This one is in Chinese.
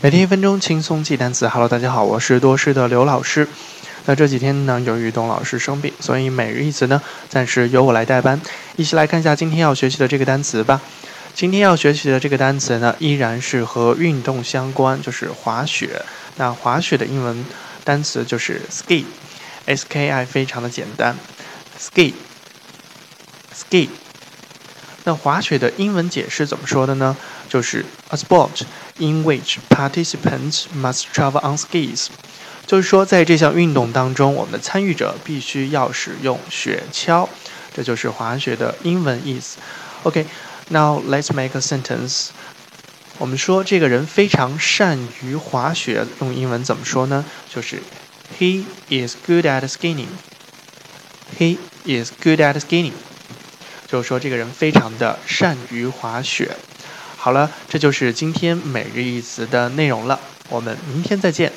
每天一分钟轻松记单词。Hello，大家好，我是多师的刘老师。那这几天呢，由于董老师生病，所以每日一词呢，暂时由我来代班。一起来看一下今天要学习的这个单词吧。今天要学习的这个单词呢，依然是和运动相关，就是滑雪。那滑雪的英文单词就是 ski，s k i，非常的简单，ski，ski。那滑雪的英文解释怎么说的呢？就是 a sport in which participants must travel on skis，就是说在这项运动当中，我们的参与者必须要使用雪橇，这就是滑雪的英文意思。OK，now let's make a sentence。我们说这个人非常善于滑雪，用英文怎么说呢？就是 He is good at skiing。He is good at skiing。 就是说，这个人非常的善于滑雪。好了，这就是今天每日一词的内容了。我们明天再见。